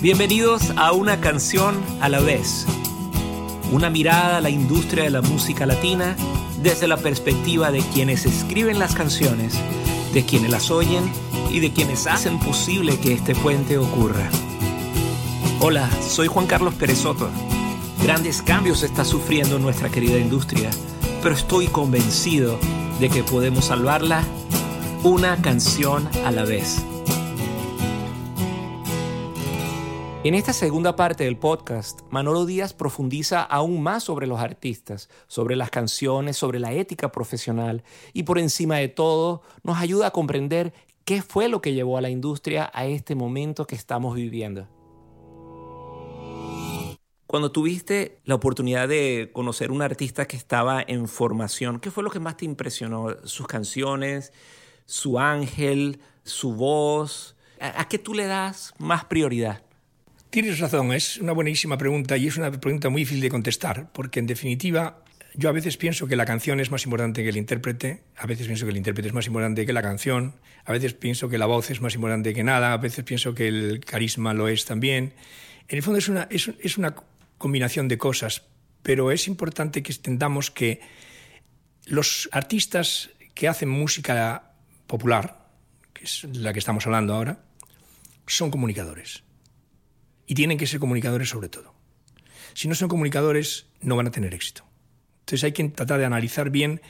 Bienvenidos a una canción a la vez. Una mirada a la industria de la música latina desde la perspectiva de quienes escriben las canciones, de quienes las oyen y de quienes hacen posible que este puente ocurra. Hola, soy Juan Carlos Pérez Soto. Grandes cambios está sufriendo nuestra querida industria, pero estoy convencido de que podemos salvarla una canción a la vez. En esta segunda parte del podcast, Manolo Díaz profundiza aún más sobre los artistas, sobre las canciones, sobre la ética profesional y por encima de todo nos ayuda a comprender qué fue lo que llevó a la industria a este momento que estamos viviendo. Cuando tuviste la oportunidad de conocer un artista que estaba en formación, ¿qué fue lo que más te impresionó? ¿Sus canciones, su ángel, su voz? ¿A, a qué tú le das más prioridad? Tienes razón, es una buenísima pregunta y es una pregunta muy difícil de contestar, porque en definitiva yo a veces pienso que la canción es más importante que el intérprete, a veces pienso que el intérprete es más importante que la canción, a veces pienso que la voz es más importante que nada, a veces pienso que el carisma lo es también. En el fondo es una, es, es una combinación de cosas, pero es importante que entendamos que los artistas que hacen música popular, que es la que estamos hablando ahora, son comunicadores y tienen que ser comunicadores sobre todo. Si no son comunicadores, no van a tener éxito. Entonces hay que tratar de analizar bien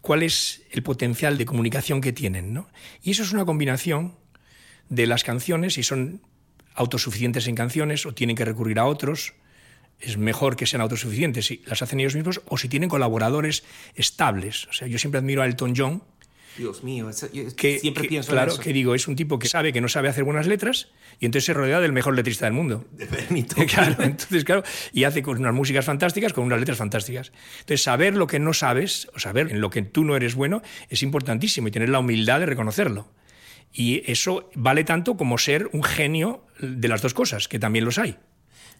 cuál es el potencial de comunicación que tienen. ¿no? Y eso es una combinación de las canciones, si son autosuficientes en canciones o tienen que recurrir a otros, es mejor que sean autosuficientes si las hacen ellos mismos o si tienen colaboradores estables. O sea, yo siempre admiro a Elton John, Dios mío, que, siempre pienso claro, en eso. que digo, es un tipo que sabe que no sabe hacer buenas letras y entonces se rodea del mejor letrista del mundo. De. Claro, entonces, claro, y hace con unas músicas fantásticas, con unas letras fantásticas. Entonces, saber lo que no sabes, o saber en lo que tú no eres bueno, es importantísimo y tener la humildad de reconocerlo. Y eso vale tanto como ser un genio de las dos cosas, que también los hay.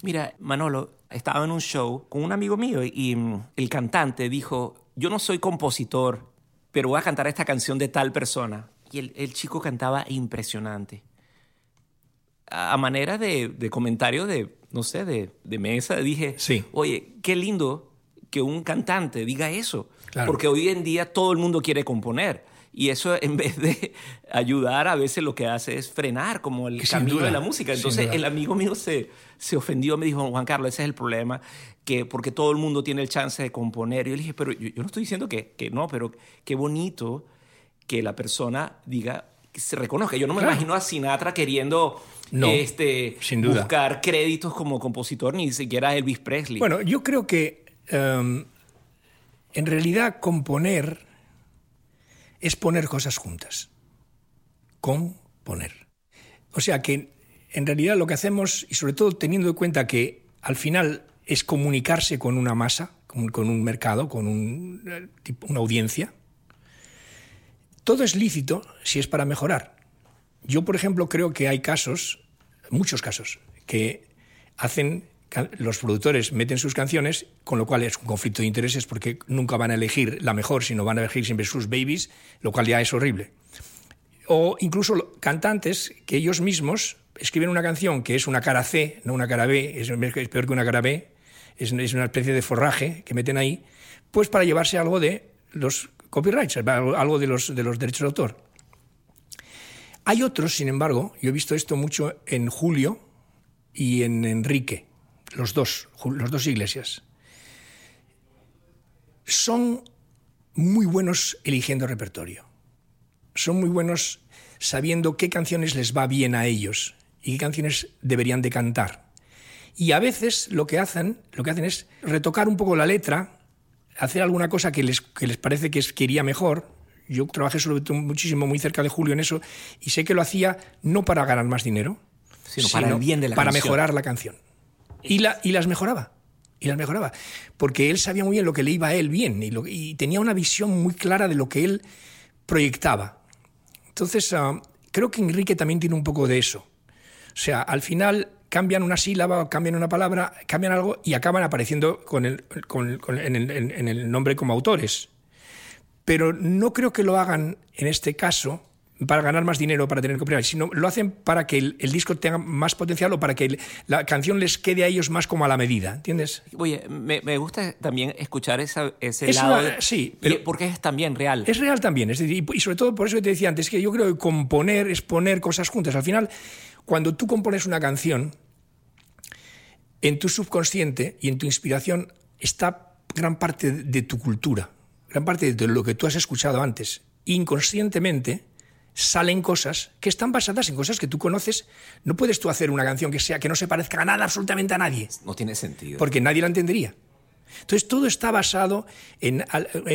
Mira, Manolo, estaba en un show con un amigo mío y mm, el cantante dijo, yo no soy compositor, pero voy a cantar esta canción de tal persona. Y el, el chico cantaba impresionante. A, a manera de, de, comentario de, no sé, de, de mesa, dije, Sí. oye, qué lindo que un cantante diga eso. Claro. Porque hoy en día todo el mundo quiere componer. Y eso en vez de ayudar, a veces lo que hace es frenar como el camino duda, de la música. Entonces el amigo mío se, se ofendió, me dijo, Juan Carlos, ese es el problema, que porque todo el mundo tiene el chance de componer. Y yo le dije, pero yo, yo no estoy diciendo que, que no, pero qué bonito que la persona diga, que se reconozca. Yo no me Claro. imagino a Sinatra queriendo No, este, sin duda. buscar créditos como compositor, ni siquiera a Elvis Presley. Bueno, yo creo que em, en realidad componer es poner cosas juntas. Componer. O sea que en realidad lo que hacemos, y sobre todo teniendo en cuenta que al final es comunicarse con una masa, con, un mercado, con un, eh, una audiencia, todo es lícito si es para mejorar. Yo, por ejemplo, creo que hay casos, muchos casos, que hacen los productores meten sus canciones, con lo cual es un conflicto de intereses porque nunca van a elegir la mejor, sino van a elegir siempre sus babies, lo cual ya es horrible. O incluso cantantes que ellos mismos escriben una canción que es una cara C, no una cara B, es peor que una cara B, es, una especie de forraje que meten ahí, pues para llevarse algo de los copyrights, algo de los, de los derechos de autor. Hay otros, sin embargo, yo he visto esto mucho en Julio y en Enrique, los dos, los dos iglesias. Son muy buenos eligiendo repertorio. Son muy buenos sabiendo qué canciones les va bien a ellos y qué canciones deberían de cantar. Y a veces lo que hacen, lo que hacen es retocar un poco la letra, hacer alguna cosa que les, que les parece que, es, que iría mejor. yo trabajé sobre todo muchísimo muy cerca de Julio en eso y sé que lo hacía no para ganar más dinero, sino, para el bien de la para mejorar la canción. Y, la, y las mejoraba. Y las mejoraba. Porque él sabía muy bien lo que le iba a él bien y, y tenía una visión muy clara de lo que él proyectaba. Entonces, ah, creo que Enrique también tiene un poco de eso. O sea, al final cambian una sílaba, cambian una palabra, cambian algo y acaban apareciendo con el, en, el, en, el, nombre como autores. Pero no creo que lo hagan en este caso para ganar más dinero, para tener copyright, sino lo hacen para que el, disco tenga más potencial o para que la canción les quede a ellos más como a la medida, ¿entiendes? Oye, me, gusta también escuchar esa, ese lado. sí, pero porque es también real. Es real también, es decir, y sobre todo por eso que te decía antes, que yo creo que componer es poner cosas juntas. Al final, cuando tú compones una canción, en tu subconsciente y en tu inspiración está gran parte de tu cultura, gran parte de lo que tú has escuchado antes. Inconscientemente salen cosas que están basadas en cosas que tú conoces. No puedes tú hacer una canción que sea que no se parezca a nada, absolutamente a nadie. No tiene sentido. Porque nadie la entendería. Entonces todo está basado en,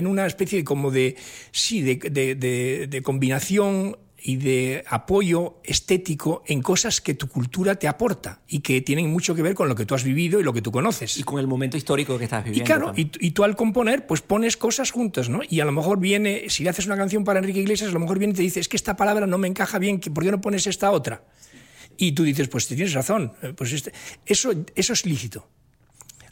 una especie de, como de, sí, de combinación y de apoyo estético en cosas que tu cultura te aporta y que tienen mucho que ver con lo que tú has vivido y lo que tú conoces. Y con el momento histórico que estás viviendo. Y claro, y, tú al componer, pues pones cosas juntas, ¿no? Y a lo mejor viene, si le haces una canción para Enrique Iglesias, a lo mejor viene y te dice, es que esta palabra no me encaja bien, ¿por qué no pones esta otra? Y tú dices, pues tienes razón, eh, pues este, eso, eso es lícito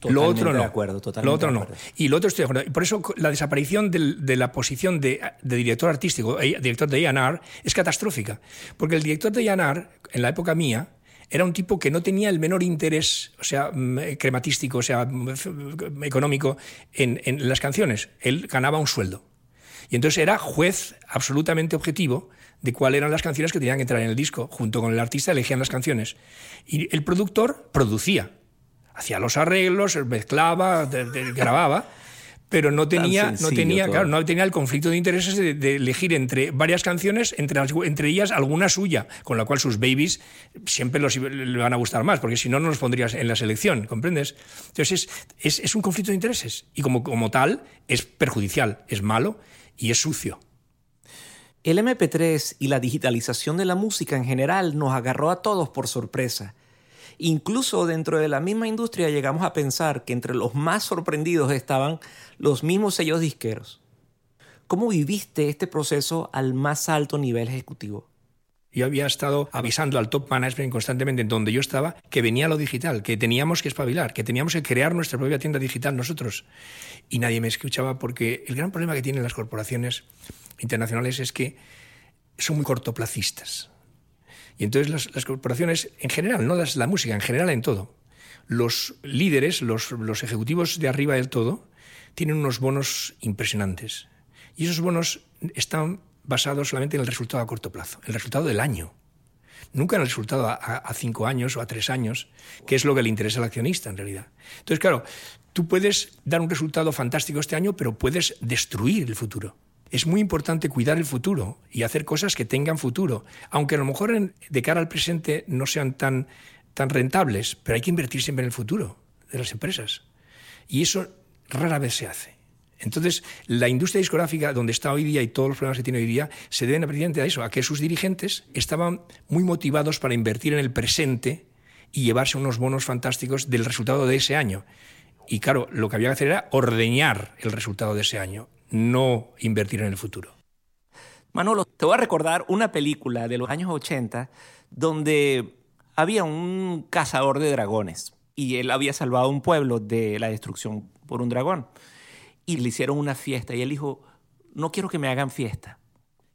lo otro no. De acuerdo, totalmente lo otro no. Y lo otro estoy de acuerdo. Por eso la desaparición de, la posición de, director artístico, eh, director de A&R, es catastrófica. Porque el director de A&R, en la época mía, era un tipo que no tenía el menor interés, o sea, mm, crematístico, o sea, mm, económico, en, en las canciones. Él ganaba un sueldo. Y entonces era juez absolutamente objetivo de cuáles eran las canciones que tenían que entrar en el disco. Junto con el artista elegían las canciones. Y el productor producía hacía los arreglos, mezclaba, grababa, pero no tenía, no, tenía, claro, no tenía el conflicto de intereses de, elegir entre varias canciones, entre, entre ellas alguna suya, con la cual sus babies siempre los, le van a gustar más, porque si no, no los pondrías en la selección, ¿comprendes? Entonces es, es, un conflicto de intereses y como, como tal es perjudicial, es malo y es sucio. El MP3 y la digitalización de la música en general nos agarró a todos por sorpresa Incluso dentro de la misma industria llegamos a pensar que entre los más sorprendidos estaban los mismos sellos disqueros. ¿Cómo viviste este proceso al más alto nivel ejecutivo? Yo había estado avisando al top management constantemente en donde yo estaba que venía lo digital, que teníamos que espabilar, que teníamos que crear nuestra propia tienda digital nosotros. Y nadie me escuchaba porque el gran problema que tienen las corporaciones internacionales es que son muy cortoplacistas. Y entonces las, corporaciones, en general, no las, la música, en general en todo, los líderes, los, los ejecutivos de arriba del todo, tienen unos bonos impresionantes. Y esos bonos están basados solamente en el resultado a corto plazo, el resultado del año. Nunca en el resultado a, cinco años o a tres años, que es lo que le interesa al accionista en realidad. Entonces, claro, tú puedes dar un resultado fantástico este año, pero puedes destruir el futuro es muy importante cuidar el futuro y hacer cosas que tengan futuro, aunque a lo mejor de cara al presente no sean tan, rentables, pero hay que invertir siempre en el futuro de las empresas. Y eso rara vez se hace. Entonces, la industria discográfica donde está hoy día y todos los problemas que tiene hoy día se deben precisamente a eso, a que sus dirigentes estaban muy motivados para invertir en el presente y llevarse unos bonos fantásticos del resultado de ese año. Y claro, lo que había que hacer era ordeñar el resultado de ese año no invertir en el futuro. Manolo, te voy a recordar una película de los años 80 donde había un cazador de dragones y él había salvado un pueblo de la destrucción por un dragón. Y le hicieron una fiesta y él dijo, no quiero que me hagan fiesta.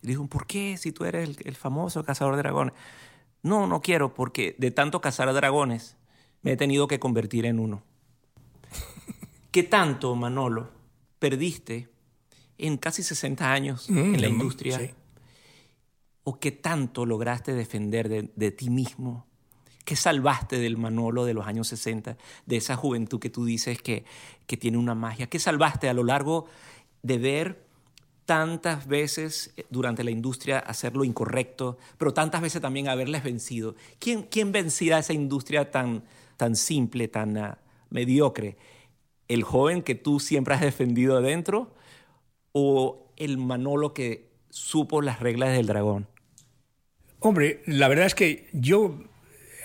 Y dijo, ¿por qué si tú eres el, el famoso cazador de dragones? No, no quiero porque de tanto cazar dragones me he tenido que convertir en uno. ¿Qué tanto, Manolo, perdiste en casi 60 años mm, en la industria? ¿O qué tanto lograste defender de, ti mismo? ¿Qué salvaste del Manolo de los años 60, de esa juventud que tú dices que, que tiene una magia? ¿Qué salvaste a lo largo de ver tantas veces eh, durante la industria hacer lo incorrecto, pero tantas veces también haberles vencido? ¿Quién, quién vencía a esa industria tan, tan simple, tan ah, mediocre? ¿El joven que tú siempre has defendido adentro? O el Manolo que supo las reglas del dragón? Hombre, la verdad es que yo,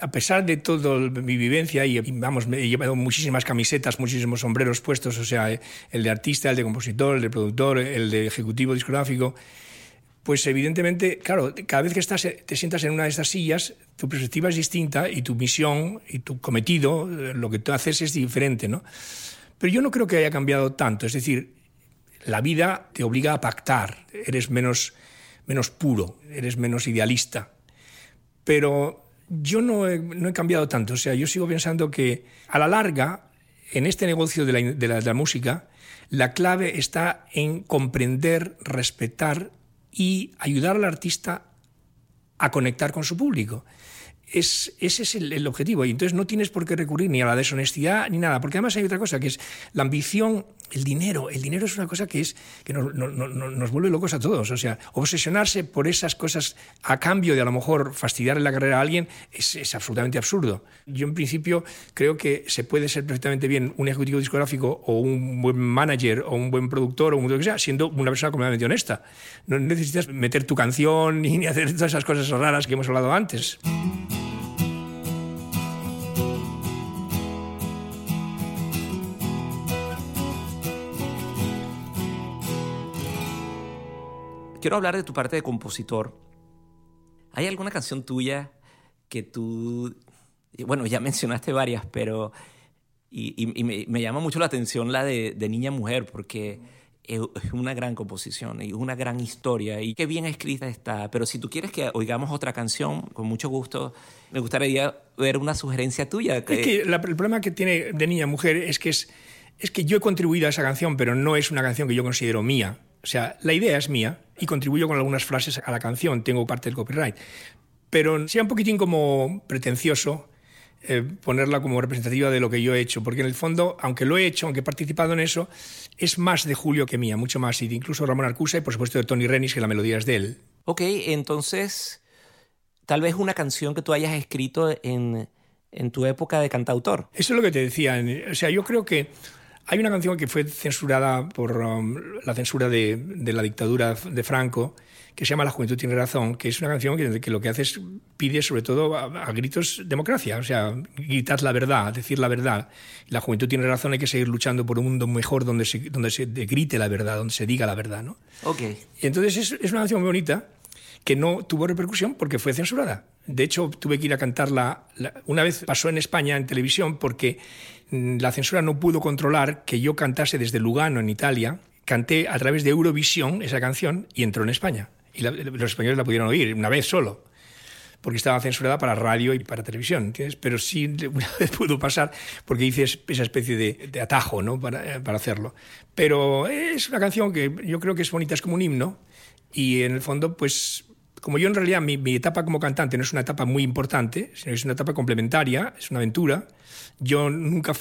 a pesar de toda mi vivencia, y vamos, he llevado muchísimas camisetas, muchísimos sombreros puestos, o sea, el de artista, el de compositor, el de productor, el de ejecutivo discográfico, pues evidentemente, claro, cada vez que estás, te sientas en una de estas sillas, tu perspectiva es distinta y tu misión y tu cometido, lo que tú haces es diferente, ¿no? Pero yo no creo que haya cambiado tanto, es decir, la vida te obliga a pactar, eres menos menos puro, eres menos idealista. Pero yo no he, no he, cambiado tanto, o sea, yo sigo pensando que a la larga, en este negocio de la, de la, música, la clave está en comprender, respetar y ayudar al artista a conectar con su público. Es, ese es el, el, objetivo. Y entonces no tienes por qué recurrir ni a la deshonestidad ni nada. Porque además hay otra cosa, que es la ambición el dinero. El dinero es una cosa que, es, que nos, no, no, nos vuelve locos a todos. O sea, obsesionarse por esas cosas a cambio de a lo mejor fastidiarle la carrera a alguien es, es, absolutamente absurdo. Yo en principio creo que se puede ser perfectamente bien un ejecutivo discográfico o un buen manager o un buen productor o un lo que sea, siendo una persona completamente honesta. No necesitas meter tu canción ni hacer todas esas cosas raras que hemos hablado antes. Quiero hablar de tu parte de compositor. ¿Hay alguna canción tuya que tú, bueno, ya mencionaste varias, pero, y, y, y me, me, llama mucho la atención la de, de, Niña Mujer, porque es una gran composición y una gran historia, y qué bien escrita está. Pero si tú quieres que oigamos otra canción, con mucho gusto, me gustaría ver una sugerencia tuya. Que... Es que la, el problema que tiene de Niña Mujer es que es, es que yo he contribuido a esa canción, pero no es una canción que yo considero mía. O sea, la idea es mía y contribuyo con algunas frases a la canción, tengo parte del copyright. Pero sea un poquitín como pretencioso eh, ponerla como representativa de lo que yo he hecho, porque en el fondo, aunque lo he hecho, aunque he participado en eso, es más de Julio que mía, mucho más, y de incluso Ramón Arcusa y por supuesto de Tony Renis, que la melodía es de él. Ok, entonces, tal vez una canción que tú hayas escrito en, en tu época de cantautor. Eso es lo que te decía. O sea, yo creo que hay una canción que fue censurada por um, la censura de, de, la dictadura de Franco, que se llama La Juventud tiene razón, que es una canción que, que lo que hace es pide sobre todo a, a, gritos democracia, o sea, gritar la verdad, decir la verdad. La juventud tiene razón, hay que seguir luchando por un mundo mejor donde se, donde se grite la verdad, donde se diga la verdad, ¿no? Ok. Y entonces es, es una canción muy bonita que no tuvo repercusión porque fue censurada. De hecho, tuve que ir a cantarla. Una vez pasó en España en televisión porque mm, la censura no pudo controlar que yo cantase desde Lugano, en Italia. Canté a través de Eurovisión esa canción y entró en España. Y la, los españoles la pudieron oír una vez solo porque estaba censurada para radio y para televisión, ¿entiendes? Pero sí una vez pudo pasar porque hice esa especie de, de atajo, ¿no? Para, para, hacerlo. Pero es una canción que yo creo que es bonita, es como un himno y en el fondo, pues como yo en realidad mi, mi, etapa como cantante no es una etapa muy importante, sino que es una etapa complementaria, es una aventura. Yo nunca,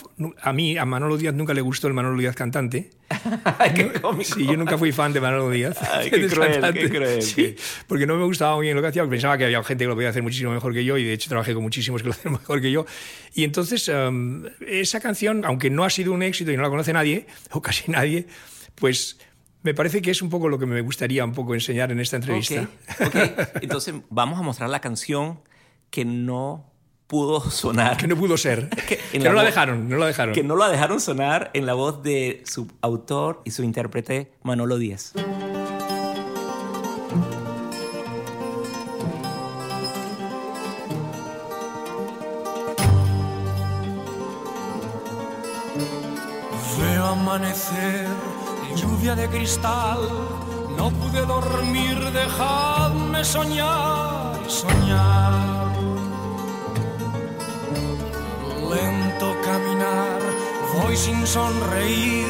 a mí, a Manolo Díaz nunca le gustó el Manolo Díaz cantante. Ay, qué cómico. Sí, yo nunca fui fan de Manolo Díaz. Ay, qué cruel, qué cruel. Sí, porque no me gustaba muy bien lo que hacía, porque pensaba que había gente que lo podía hacer muchísimo mejor que yo, y de hecho trabajé con muchísimos que lo hacen mejor que yo. Y entonces, um, esa canción, aunque no ha sido un éxito y no la conoce nadie, o casi nadie, pues me parece que es un poco lo que me gustaría un poco enseñar en esta entrevista. Okay, okay. Entonces vamos a mostrar la canción que no pudo sonar. Que no pudo ser. que, que no la, la dejaron, no la dejaron. Que no la dejaron sonar en la voz de su autor y su intérprete Manolo Díaz. Veo amanecer lluvia de cristal, no pude dormir, dejadme soñar y soñar. Lento caminar, voy sin sonreír,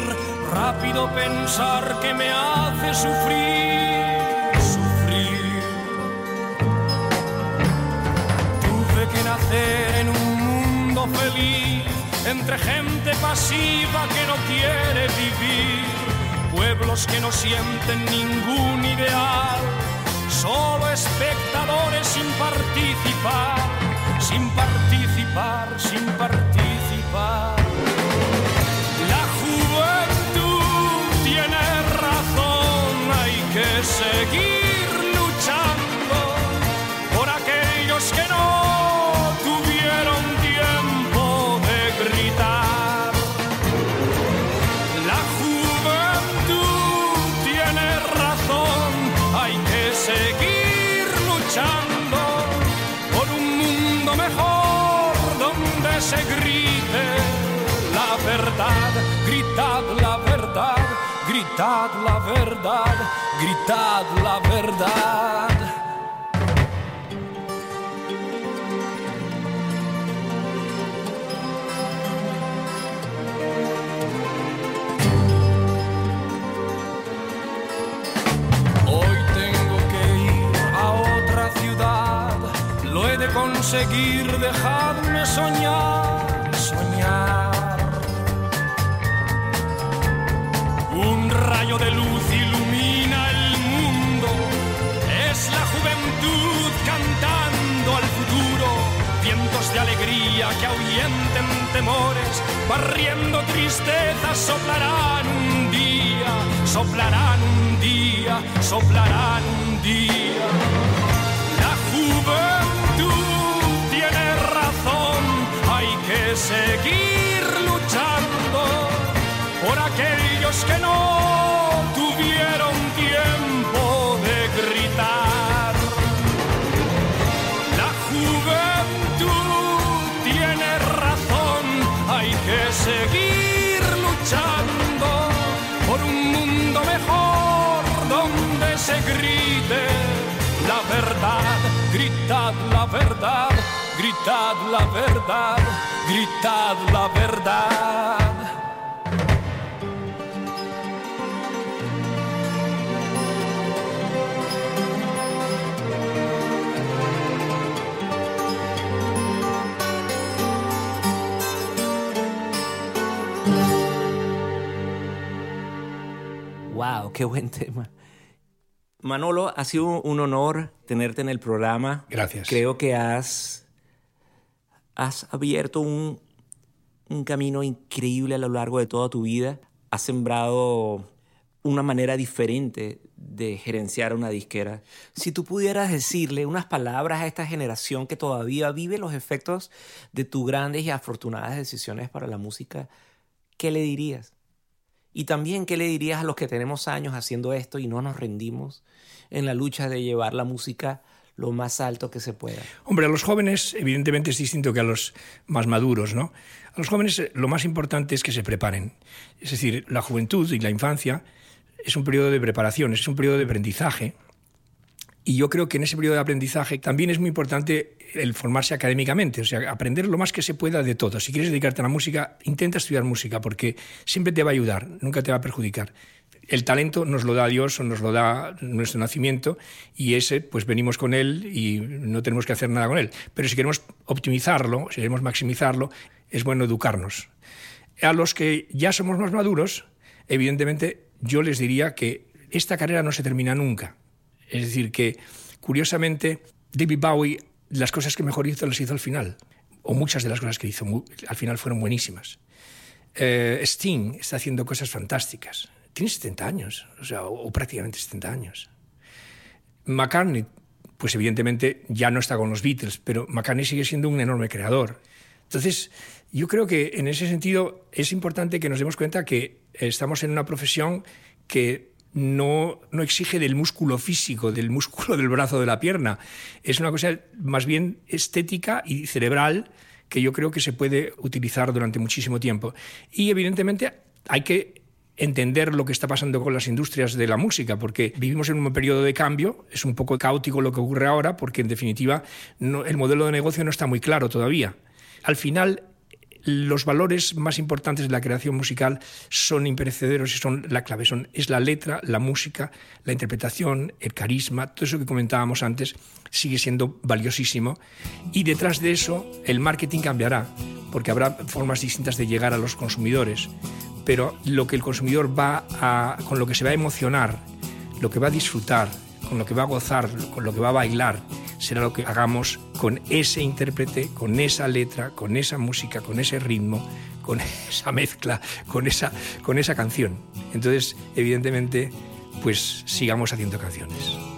rápido pensar que me hace sufrir, sufrir. Tuve que nacer en un mundo feliz, entre gente pasiva que no quiere vivir pueblos que no sienten ningún ideal, solo espectadores sin participar, sin participar, sin participar. La juventud tiene razón, hay que seguir. Gritad la verdad, gritad la verdad, gritad la verdad. conseguir, dejadme soñar. Temores, barriendo tristezas, soplarán un día, soplarán un día, soplarán un día. La juventud que seguir luchando por aquellos que no verdad, gritad la verdad gritad la verdad. Wow, qué buen tema. Manolo, ha sido un honor tenerte en el programa. Gracias. Creo que has has abierto un, camino increíble a lo largo de toda tu vida. Has sembrado una manera diferente de gerenciar una disquera. Si tú pudieras decirle unas palabras a esta generación que todavía vive los efectos de tus grandes y afortunadas decisiones para la música, ¿qué le dirías? Y también, ¿qué le dirías a los que tenemos años haciendo esto y no nos rendimos en la lucha de llevar la música lo más alto que se pueda. Hombre, a los jóvenes evidentemente es distinto que a los más maduros, ¿no? A los jóvenes eh, lo más importante es que se preparen. Es decir, la juventud y la infancia es un periodo de preparación, es un periodo de aprendizaje. Y yo creo que en ese periodo de aprendizaje también es muy importante el formarse académicamente, o sea, aprender lo más que se pueda de todo. Si quieres dedicarte a la música, intenta estudiar música porque siempre te va a ayudar, nunca te va a perjudicar el talento nos lo da Dios o nos lo da nuestro nacimiento y ese pues venimos con él y no tenemos que hacer nada con él. Pero si queremos optimizarlo, si queremos maximizarlo, es bueno educarnos. A los que ya somos más maduros, evidentemente yo les diría que esta carrera no se termina nunca. Es decir, que curiosamente David Bowie las cosas que mejor hizo las hizo al final, o muchas de las cosas que hizo al final fueron buenísimas. Eh, Sting está haciendo cosas fantásticas tiene 70 años, o sea, o, prácticamente 70 años. McCartney, pues evidentemente ya no está con los Beatles, pero McCartney sigue siendo un enorme creador. Entonces, yo creo que en ese sentido es importante que nos demos cuenta que estamos en una profesión que no, no, exige del músculo físico, del músculo del brazo de la pierna. Es una cosa más bien estética y cerebral que yo creo que se puede utilizar durante muchísimo tiempo. Y evidentemente hay que entender lo que está pasando con las industrias de la música, porque vivimos en un periodo de cambio, es un poco caótico lo que ocurre ahora, porque en definitiva el modelo de negocio no está muy claro todavía. Al final, los valores más importantes de la creación musical son imperecederos y son la clave, son, es la letra, la música, la interpretación, el carisma, todo eso que comentábamos antes sigue siendo valiosísimo. Y detrás de eso el marketing cambiará porque habrá formas distintas de llegar a los consumidores. Pero lo que el consumidor va a, con lo que se va a emocionar, lo que va a disfrutar, con lo que va a gozar, con lo que va a bailar, será lo que hagamos con ese intérprete, con esa letra, con esa música, con ese ritmo, con esa mezcla, con esa, con esa canción. Entonces, evidentemente, pues sigamos haciendo canciones.